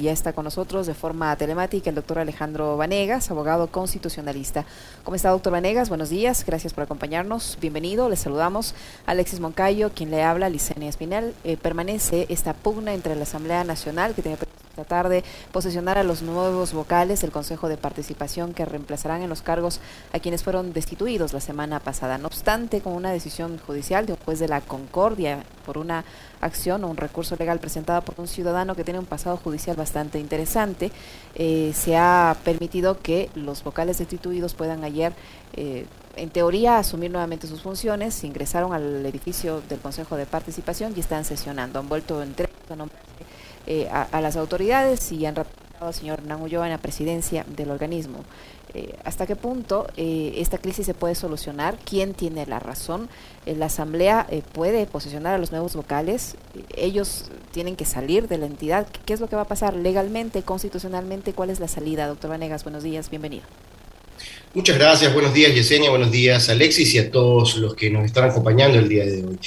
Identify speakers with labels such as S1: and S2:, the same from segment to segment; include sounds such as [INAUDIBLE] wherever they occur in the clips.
S1: Ya está con nosotros de forma telemática el doctor Alejandro Vanegas, abogado constitucionalista. ¿Cómo está, doctor Vanegas? Buenos días, gracias por acompañarnos. Bienvenido, les saludamos. Alexis Moncayo, quien le habla, Licenia Espinal. Eh, permanece esta pugna entre la Asamblea Nacional, que tiene tratar de posesionar a los nuevos vocales del Consejo de Participación que reemplazarán en los cargos a quienes fueron destituidos la semana pasada. No obstante, con una decisión judicial de un juez de la Concordia por una acción o un recurso legal presentado por un ciudadano que tiene un pasado judicial bastante interesante, eh, se ha permitido que los vocales destituidos puedan ayer, eh, en teoría, asumir nuevamente sus funciones, ingresaron al edificio del Consejo de Participación y están sesionando. Han vuelto entre eh, a, las autoridades y han ratificado al señor Hernán en la presidencia del organismo. Eh, ¿Hasta qué punto eh, esta crisis se puede solucionar? ¿Quién tiene la razón? la Asamblea puede posicionar a los nuevos vocales. ellos tienen que salir de la entidad. ¿Qué es lo que va a pasar legalmente, constitucionalmente? ¿Cuál es la salida? Doctor Vanegas, buenos días, bienvenido.
S2: Muchas gracias, buenos días Yesenia, buenos días Alexis y a todos los que nos están acompañando el día de hoy.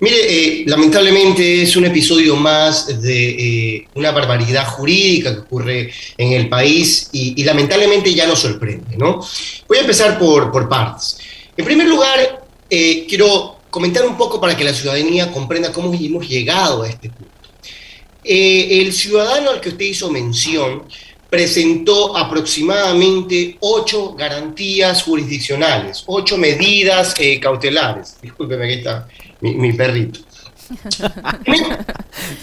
S2: Mire, eh, lamentablemente es un episodio más de eh, una barbaridad jurídica que ocurre en el país y, lamentablemente ya nos sorprende, ¿no? Voy a empezar por, partes. En primer lugar, eh, quiero comentar un poco para que la ciudadanía comprenda cómo hemos llegado a este punto. el ciudadano al que usted hizo mención presentó aproximadamente ocho garantías jurisdiccionales, ocho medidas cautelares. Discúlpeme, aquí está mi, perrito. [LAUGHS]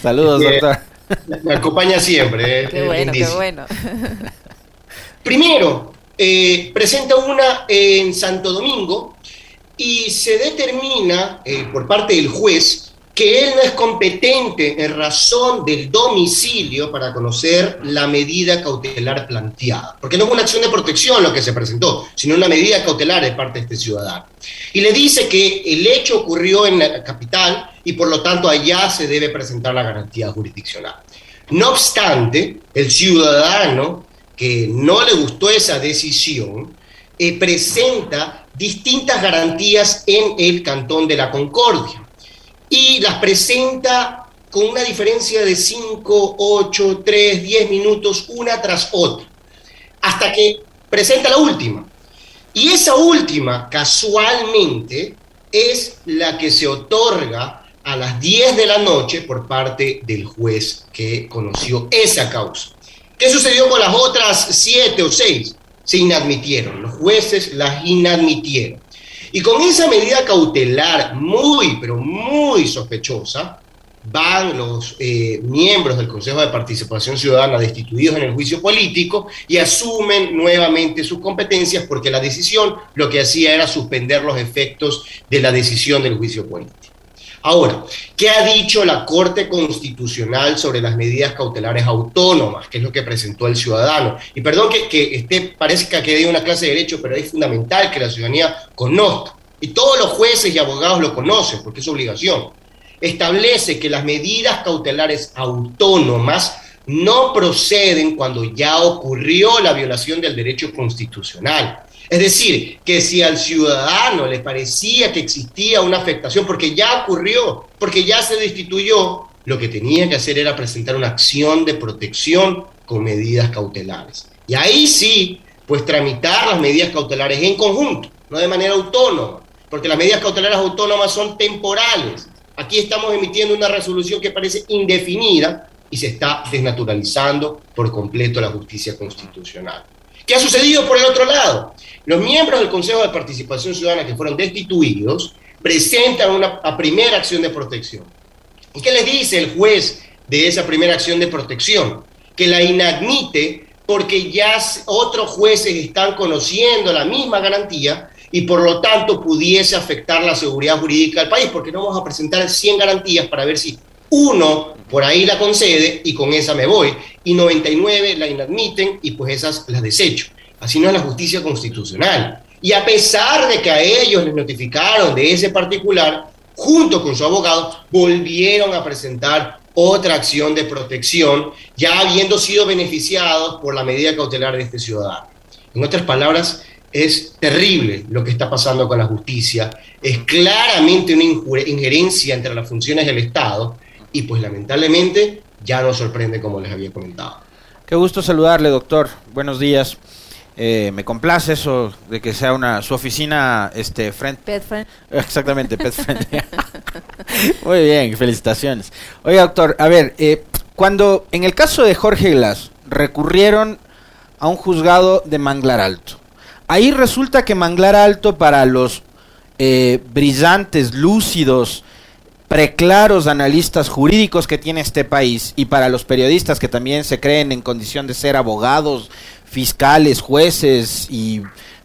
S3: Saludos, doctor.
S2: Me acompaña siempre.
S1: Eh, qué bueno, qué bueno.
S2: Primero, eh, presenta una en Santo Domingo y se determina eh, por parte del juez que él no es competente en razón del domicilio para conocer la medida cautelar planteada, porque no es una acción de protección lo que se presentó, sino una medida cautelar de parte de este ciudadano. Y le dice que el hecho ocurrió en la capital y por lo tanto allá se debe presentar la garantía jurisdiccional. No obstante, el ciudadano que no le gustó esa decisión eh, presenta distintas garantías en el Cantón de la Concordia y las presenta con una diferencia de 5, 8, 3, 10 minutos, una tras otra, hasta que presenta la última. Y esa última, casualmente, es la que se otorga a las 10 de la noche por parte del juez que conoció esa causa. ¿Qué sucedió con las otras 7 o 6? Se inadmitieron, los jueces las inadmitieron. Y con esa medida cautelar muy, pero muy sospechosa, van los eh, miembros del Consejo de Participación Ciudadana destituidos en el juicio político y asumen nuevamente sus competencias porque la decisión lo que hacía era suspender los efectos de la decisión del juicio político. Ahora, ¿qué ha dicho la Corte Constitucional sobre las medidas cautelares autónomas, que es lo que presentó el ciudadano? Y perdón que, que este parezca que dé una clase de derecho, pero es fundamental que la ciudadanía conozca. Y todos los jueces y abogados lo conocen, porque es obligación. Establece que las medidas cautelares autónomas no proceden cuando ya ocurrió la violación del derecho constitucional. Es decir, que si al ciudadano le parecía que existía una afectación, porque ya ocurrió, porque ya se destituyó, lo que tenía que hacer era presentar una acción de protección con medidas cautelares. Y ahí sí, pues tramitar las medidas cautelares en conjunto, no de manera autónoma, porque las medidas cautelares autónomas son temporales. Aquí estamos emitiendo una resolución que parece indefinida y se está desnaturalizando por completo la justicia constitucional. ¿Qué ha sucedido por el otro lado? Los miembros del Consejo de Participación Ciudadana que fueron destituidos presentan una primera acción de protección. ¿Y qué les dice el juez de esa primera acción de protección? Que la inadmite porque ya otros jueces están conociendo la misma garantía y por lo tanto pudiese afectar la seguridad jurídica del país, porque no vamos a presentar 100 garantías para ver si uno por ahí la concede y con esa me voy, y 99 la inadmiten y pues esas las desecho. Así no es la justicia constitucional. Y a pesar de que a ellos les notificaron de ese particular, junto con su abogado, volvieron a presentar otra acción de protección, ya habiendo sido beneficiados por la medida cautelar de este ciudadano. En otras palabras, es terrible lo que está pasando con la justicia, es claramente una injerencia entre las funciones del Estado y pues lamentablemente ya no sorprende como les había comentado.
S3: Qué gusto saludarle, doctor. Buenos días. Eh, me complace eso de que sea una su oficina este friend.
S1: Pet friend. [LAUGHS]
S3: Exactamente, pet friend. [LAUGHS] Muy bien, felicitaciones. Oiga, doctor, a ver, eh, cuando en el caso de Jorge Glass recurrieron a un juzgado de Manglar Alto, ahí resulta que Manglar Alto para los eh, brillantes, lúcidos, preclaros analistas jurídicos que tiene este país y para los periodistas que también se creen en condición de ser abogados, fiscales, jueces y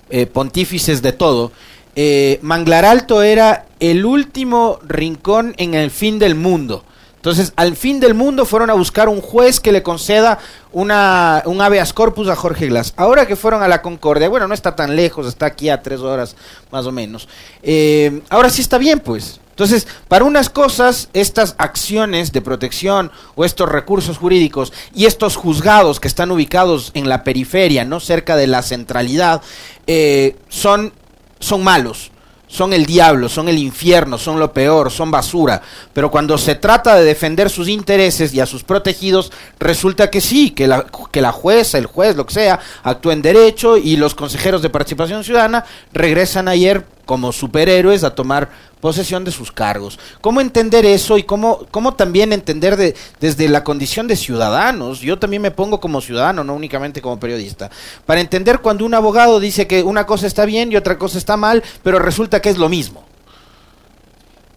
S3: eh, pontífices de todo, eh, Manglar Alto era el último rincón en el fin del mundo. Entonces, al fin del mundo fueron a buscar un juez que le conceda una, un habeas corpus a Jorge Glass. Ahora que fueron a la Concordia, bueno, no está tan lejos, está aquí a tres horas más o menos. Eh, ahora sí está bien, pues. Entonces, para unas cosas, estas acciones de protección o estos recursos jurídicos y estos juzgados que están ubicados en la periferia, no cerca de la centralidad, eh, son, son malos son el diablo, son el infierno, son lo peor, son basura. Pero cuando se trata de defender sus intereses y a sus protegidos, resulta que sí, que la, que la jueza, el juez, lo que sea, actúa en derecho y los consejeros de participación ciudadana regresan ayer como superhéroes a tomar posesión de sus cargos. ¿Cómo entender eso y cómo, cómo también entender de, desde la condición de ciudadanos? Yo también me pongo como ciudadano, no únicamente como periodista, para entender cuando un abogado dice que una cosa está bien y otra cosa está mal, pero resulta que es lo mismo.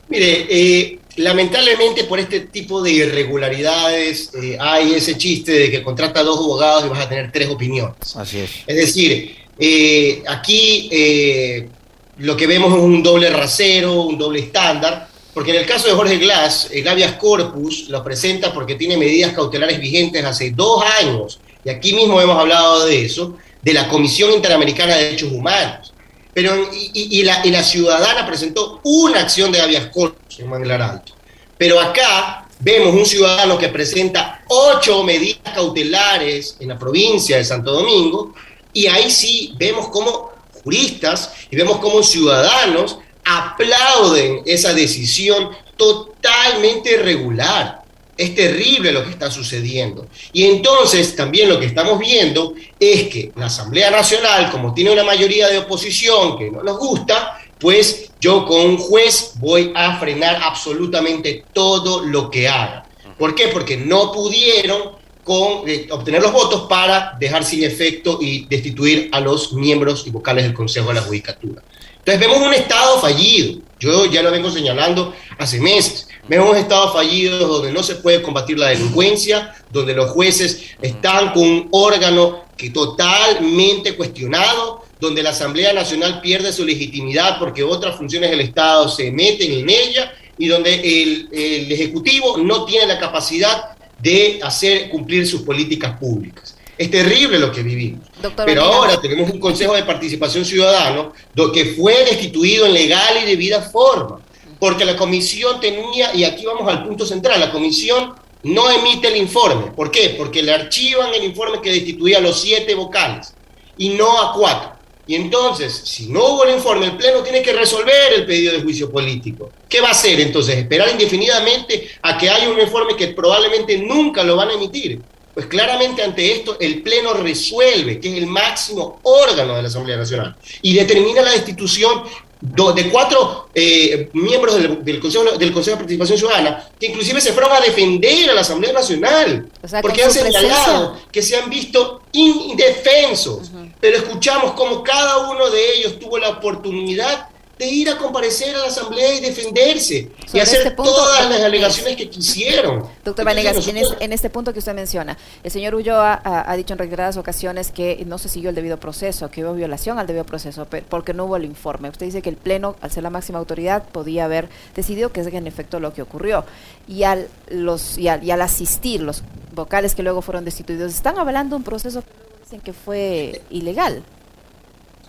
S2: Mire, eh, lamentablemente por este tipo de irregularidades eh, hay ese chiste de que contrata dos abogados y vas a tener tres opiniones.
S3: Así es.
S2: Es decir, eh, aquí lo que vemos es un doble rasero, un doble estándar, porque en el caso de Jorge Glass, el habeas corpus lo presenta porque tiene medidas cautelares vigentes hace dos años, y aquí mismo hemos hablado de eso, de la Comisión Interamericana de Derechos Humanos. Pero, y, la, y la, ciudadana presentó una acción de habeas corpus en Manglar Alto. Pero acá vemos un ciudadano que presenta ocho medidas cautelares en la provincia de Santo Domingo, y ahí sí vemos cómo y vemos cómo ciudadanos aplauden esa decisión totalmente irregular. Es terrible lo que está sucediendo. Y entonces también lo que estamos viendo es que la Asamblea Nacional, como tiene una mayoría de oposición que no nos gusta, pues yo con un juez voy a frenar absolutamente todo lo que haga. ¿Por qué? Porque no pudieron con eh, obtener los votos para dejar sin efecto y destituir a los miembros y vocales del Consejo de la Judicatura. Entonces vemos un Estado fallido, yo ya lo vengo señalando hace meses, vemos un Estado fallido donde no se puede combatir la delincuencia, donde los jueces están con un órgano que totalmente cuestionado, donde la Asamblea Nacional pierde su legitimidad porque otras funciones del Estado se meten en ella y donde el, el Ejecutivo no tiene la capacidad de hacer cumplir sus políticas públicas. Es terrible lo que vivimos. Pero ahora tenemos un Consejo de Participación Ciudadano que fue destituido en legal y debida forma, porque la comisión tenía, y aquí vamos al punto central, la comisión no emite el informe. ¿Por qué? Porque le archivan el informe que destituía a los siete vocales y no a cuatro. Y entonces, si no hubo el informe, el Pleno tiene que resolver el pedido de juicio político. ¿Qué va a hacer entonces? ¿Esperar indefinidamente a que haya un informe que probablemente nunca lo van a emitir? Pues claramente ante esto el Pleno resuelve, que es el máximo órgano de la Asamblea Nacional, y determina la destitución de cuatro eh, miembros del, Consejo, del Consejo de Participación Ciudadana, que inclusive se fueron a defender a la Asamblea Nacional, porque han señalado que se han visto indefensos, pero escuchamos como cada uno de ellos tuvo la oportunidad de ir a comparecer a la Asamblea y defenderse y hacer este todas las alegaciones que quisieron.
S1: Doctor Vanegas, en, este punto que usted menciona, el señor Ulloa ha, dicho en reiteradas ocasiones que no se siguió el debido proceso, que hubo violación al debido proceso, porque no hubo el informe. Usted dice que el Pleno, al ser la máxima autoridad, podía haber decidido que es en efecto lo que ocurrió. Y al, los, y al, asistir los vocales que luego fueron destituidos, están avalando un proceso que dicen que fue ilegal.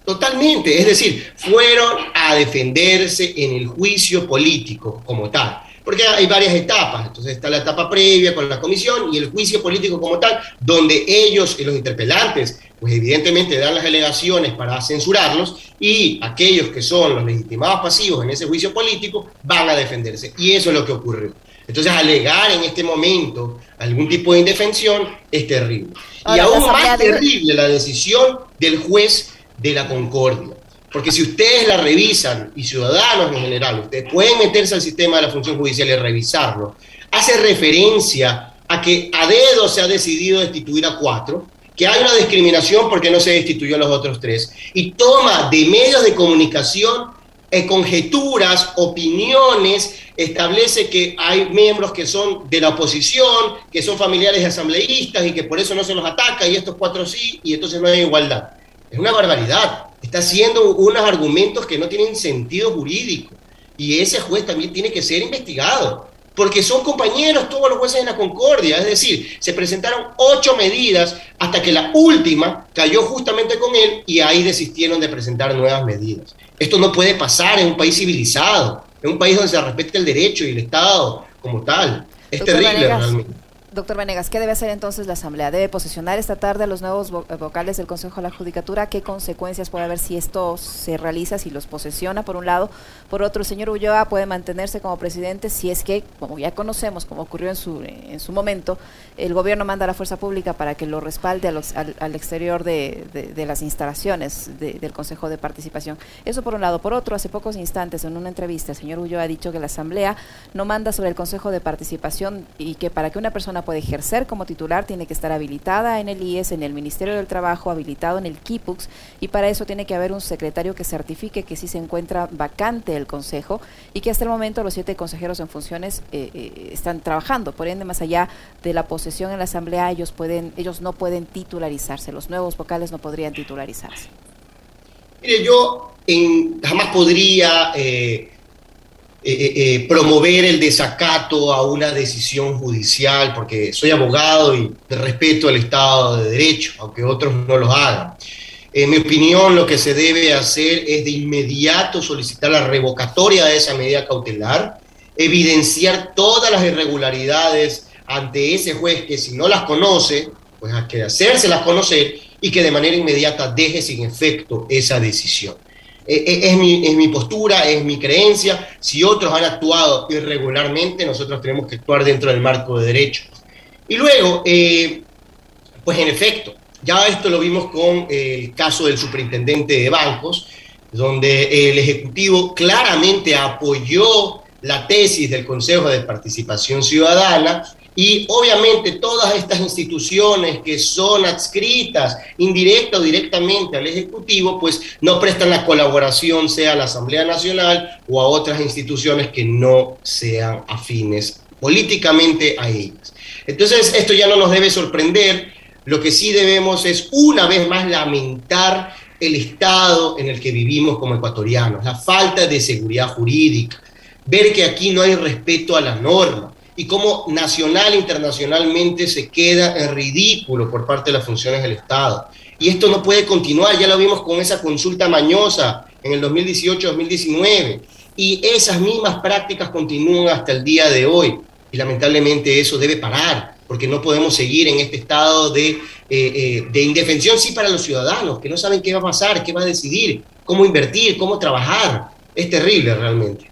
S2: Totalmente, es decir, fueron a defenderse en el juicio político como tal, porque hay varias etapas, entonces está la etapa previa con la comisión y el juicio político como tal, donde ellos y los interpelantes, pues evidentemente dan las alegaciones para censurarlos y aquellos que son los legitimados pasivos en ese juicio político van a defenderse. Y eso es lo que ocurrió. Entonces, alegar en este momento algún tipo de indefensión es terrible. y aún más terrible la decisión del juez de la Concordia. Porque si ustedes la revisan, y ciudadanos en general, ustedes pueden meterse al sistema de la función judicial y revisarlo, hace referencia a que a dedo se ha decidido destituir a cuatro, que hay una discriminación porque no se destituyó a los otros tres, y toma de medios de comunicación eh, conjeturas, opiniones, establece que hay miembros que son de la oposición, que son familiares de asambleístas y que por eso no se los ataca y estos cuatro sí, y entonces no hay igualdad. Es una barbaridad. Está haciendo unos argumentos que no tienen sentido jurídico. Y ese juez también tiene que ser investigado porque son compañeros todos los jueces en la Concordia, es decir, se presentaron ocho medidas hasta que la última cayó justamente con él y ahí desistieron de presentar nuevas medidas. Esto no puede pasar en un país civilizado, en un país donde se respete el derecho y el Estado como tal. Es terrible realmente.
S1: Doctor Venegas, ¿qué debe hacer entonces la Asamblea? ¿Debe posicionar esta tarde a los nuevos eh, vocales del Consejo de la Judicatura? ¿Qué consecuencias puede haber si esto se realiza, si los posesiona por un lado? Por otro, el señor Ulloa puede mantenerse como presidente si es que, como ya conocemos, como ocurrió en su, en su momento, el gobierno manda a la fuerza pública para que lo respalde al, exterior de, las instalaciones del Consejo de Participación. Eso por un lado. Por otro, hace pocos instantes en una entrevista, el señor Ulloa ha dicho que la Asamblea no manda sobre el Consejo de Participación y que para que una persona puede ejercer como titular tiene que estar habilitada en el IES, en el Ministerio del Trabajo, habilitado en el KIPUX y para eso tiene que haber un secretario que certifique que sí se encuentra vacante el Consejo y que hasta el momento los siete consejeros en funciones eh, eh, están trabajando. Por ende, más allá de la posesión en la Asamblea, ellos, pueden, ellos no pueden titularizarse, los nuevos vocales no podrían titularizarse.
S2: Mire, yo jamás podría... Eh, eh, eh, eh, promover el desacato a una decisión judicial, porque soy abogado y respeto el Estado de Derecho, aunque otros no lo hagan. En mi opinión, lo que se debe hacer es de inmediato solicitar la revocatoria de esa medida cautelar, evidenciar todas las irregularidades ante ese juez que si no las conoce, pues hay que hacérselas conocer y que de manera inmediata deje sin efecto esa decisión. Eh, eh, es, mi, es mi postura, es mi creencia. Si otros han actuado irregularmente, nosotros tenemos que actuar dentro del marco de derecho. Y luego, eh, pues en efecto, ya esto lo vimos con el caso del superintendente de bancos, donde el Ejecutivo claramente apoyó la tesis del Consejo de Participación Ciudadana y obviamente todas estas instituciones que son adscritas indirecta o directamente al Ejecutivo, pues no prestan la colaboración, sea a la Asamblea Nacional o a otras instituciones que no sean afines políticamente a ellas. Entonces, esto ya no nos debe sorprender. Lo que sí debemos es una vez más lamentar el estado en el que vivimos como ecuatorianos, la falta de seguridad jurídica, ver que aquí no hay respeto a la norma y cómo nacional e internacionalmente se queda en ridículo por parte de las funciones del Estado. Y esto no puede continuar, ya lo vimos con esa consulta mañosa en el 2018-2019, y esas mismas prácticas continúan hasta el día de hoy, y lamentablemente eso debe parar, porque no podemos seguir en este estado de, eh, eh, de indefensión, sí, para los ciudadanos, que no saben qué va a pasar, qué va a decidir, cómo invertir, cómo trabajar. Es terrible realmente.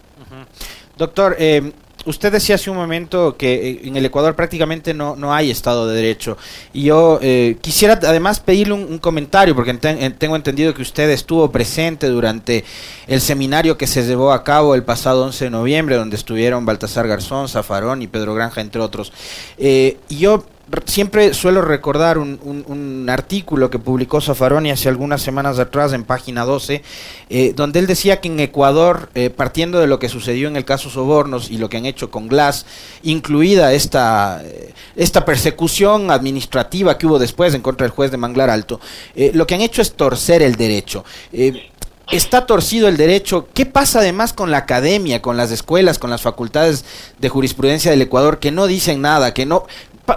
S3: Doctor, eh, usted decía hace un momento que eh, en el Ecuador prácticamente no, no hay Estado de Derecho. Y yo eh, quisiera además pedirle un, comentario, porque tengo entendido que usted estuvo presente durante el seminario que se llevó a cabo el pasado 11 de noviembre, donde estuvieron Baltasar Garzón, Zafarón y Pedro Granja, entre otros. Eh, y yo siempre suelo recordar un, artículo que publicó Zafaroni hace algunas semanas atrás en página 12, eh, donde él decía que en Ecuador, eh, partiendo de lo que sucedió en el caso Sobornos y lo que han hecho con Glass, incluida esta, eh, esta persecución administrativa que hubo después en contra del juez de Manglar Alto, lo que han hecho es torcer el derecho está torcido el derecho. ¿Qué pasa además con la academia, con las escuelas, con las facultades de jurisprudencia del Ecuador que no dicen nada, que no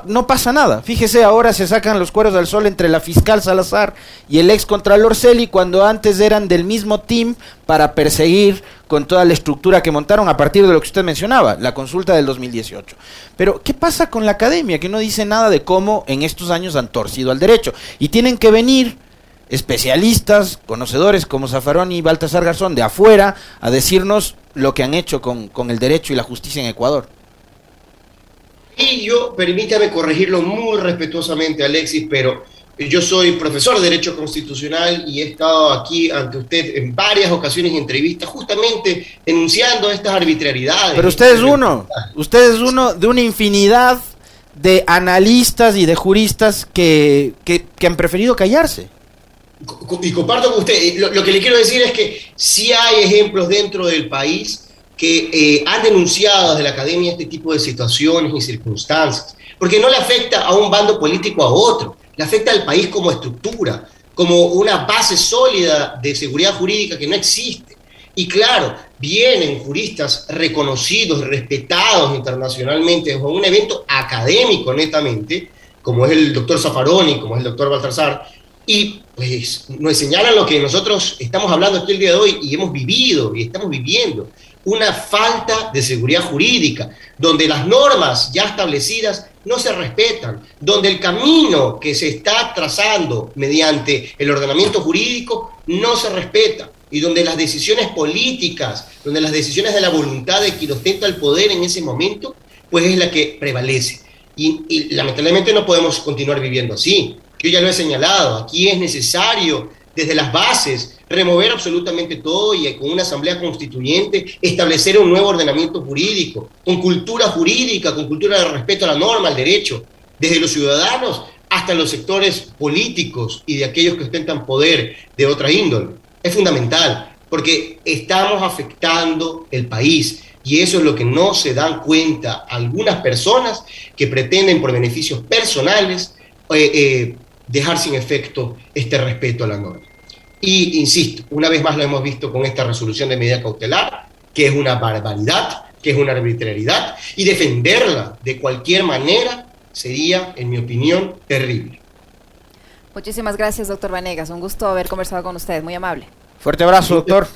S3: no pasa nada. Fíjese, ahora se sacan los cueros del sol entre la fiscal Salazar y el ex contralor Celi cuando antes eran del mismo team para perseguir con toda la estructura que montaron a partir de lo que usted mencionaba, la consulta del 2018. Pero, ¿qué pasa con la academia que no dice nada de cómo en estos años han torcido al derecho? Y tienen que venir especialistas, conocedores como Zafarón y Baltasar Garzón de afuera a decirnos lo que han hecho con, con el derecho y la justicia en Ecuador.
S2: Ahí yo, permítame corregirlo muy respetuosamente, Alexis, pero yo soy profesor de Derecho Constitucional y he estado aquí ante usted en varias ocasiones en entrevistas justamente denunciando estas arbitrariedades.
S3: Pero usted es uno, usted es uno de una infinidad de analistas y de juristas que, que, han preferido callarse.
S2: Y comparto con usted, lo, que le quiero decir es que sí hay ejemplos dentro del país que eh, han denunciado desde la academia este tipo de situaciones y circunstancias, porque no le afecta a un bando político a otro, le afecta al país como estructura, como una base sólida de seguridad jurídica que no existe. Y claro, vienen juristas reconocidos, respetados internacionalmente, con un evento académico netamente, como es el doctor Zaffaroni, como es el doctor Baltasar, y pues nos señalan lo que nosotros estamos hablando aquí el día de hoy y hemos vivido y estamos viviendo, una falta de seguridad jurídica, donde las normas ya establecidas no se respetan, donde el camino que se está trazando mediante el ordenamiento jurídico no se respeta y donde las decisiones políticas, donde las decisiones de la voluntad de quien ostenta el poder en ese momento, pues es la que prevalece. Y, lamentablemente no podemos continuar viviendo así. Yo ya lo he señalado, aquí es necesario desde las bases remover absolutamente todo y con una asamblea constituyente establecer un nuevo ordenamiento jurídico, con cultura jurídica, con cultura de respeto a la norma, al derecho, desde los ciudadanos hasta los sectores políticos y de aquellos que ostentan poder de otra índole. Es fundamental porque estamos afectando el país y eso es lo que no se dan cuenta algunas personas que pretenden por beneficios personales eh, eh, dejar sin efecto este respeto a la norma. Y insisto, una vez más lo hemos visto con esta resolución de medida cautelar, que es una barbaridad, que es una arbitrariedad, y defenderla de cualquier manera sería, en mi opinión, terrible.
S1: Muchísimas gracias, doctor Vanegas. Un gusto haber conversado con usted. Muy amable.
S3: Fuerte abrazo, doctor.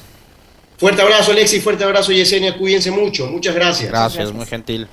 S2: Fuerte abrazo, Alexis. Fuerte abrazo, Yesenia. Cuídense mucho. Muchas gracias.
S3: Gracias, muy gentil.